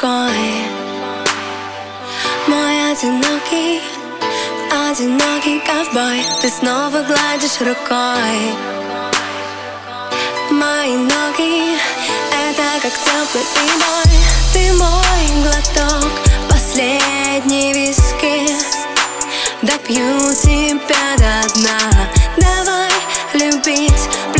школи Мой одинокий, одинокий ковбой Ты снова гладишь рукой Мои ноги, это как теплый прибой Ты мой глоток, последний виски Допью тебя до дна Давай любить.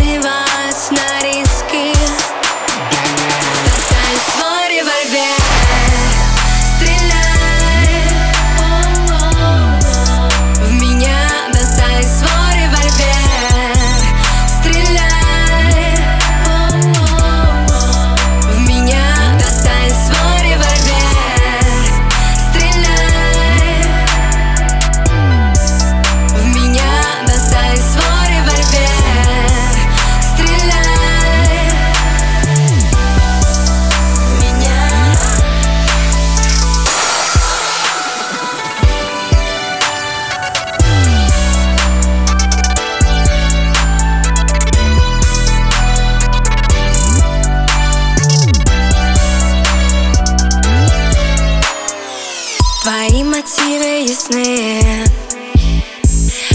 Твои мотивы ясные,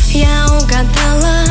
Я угадала.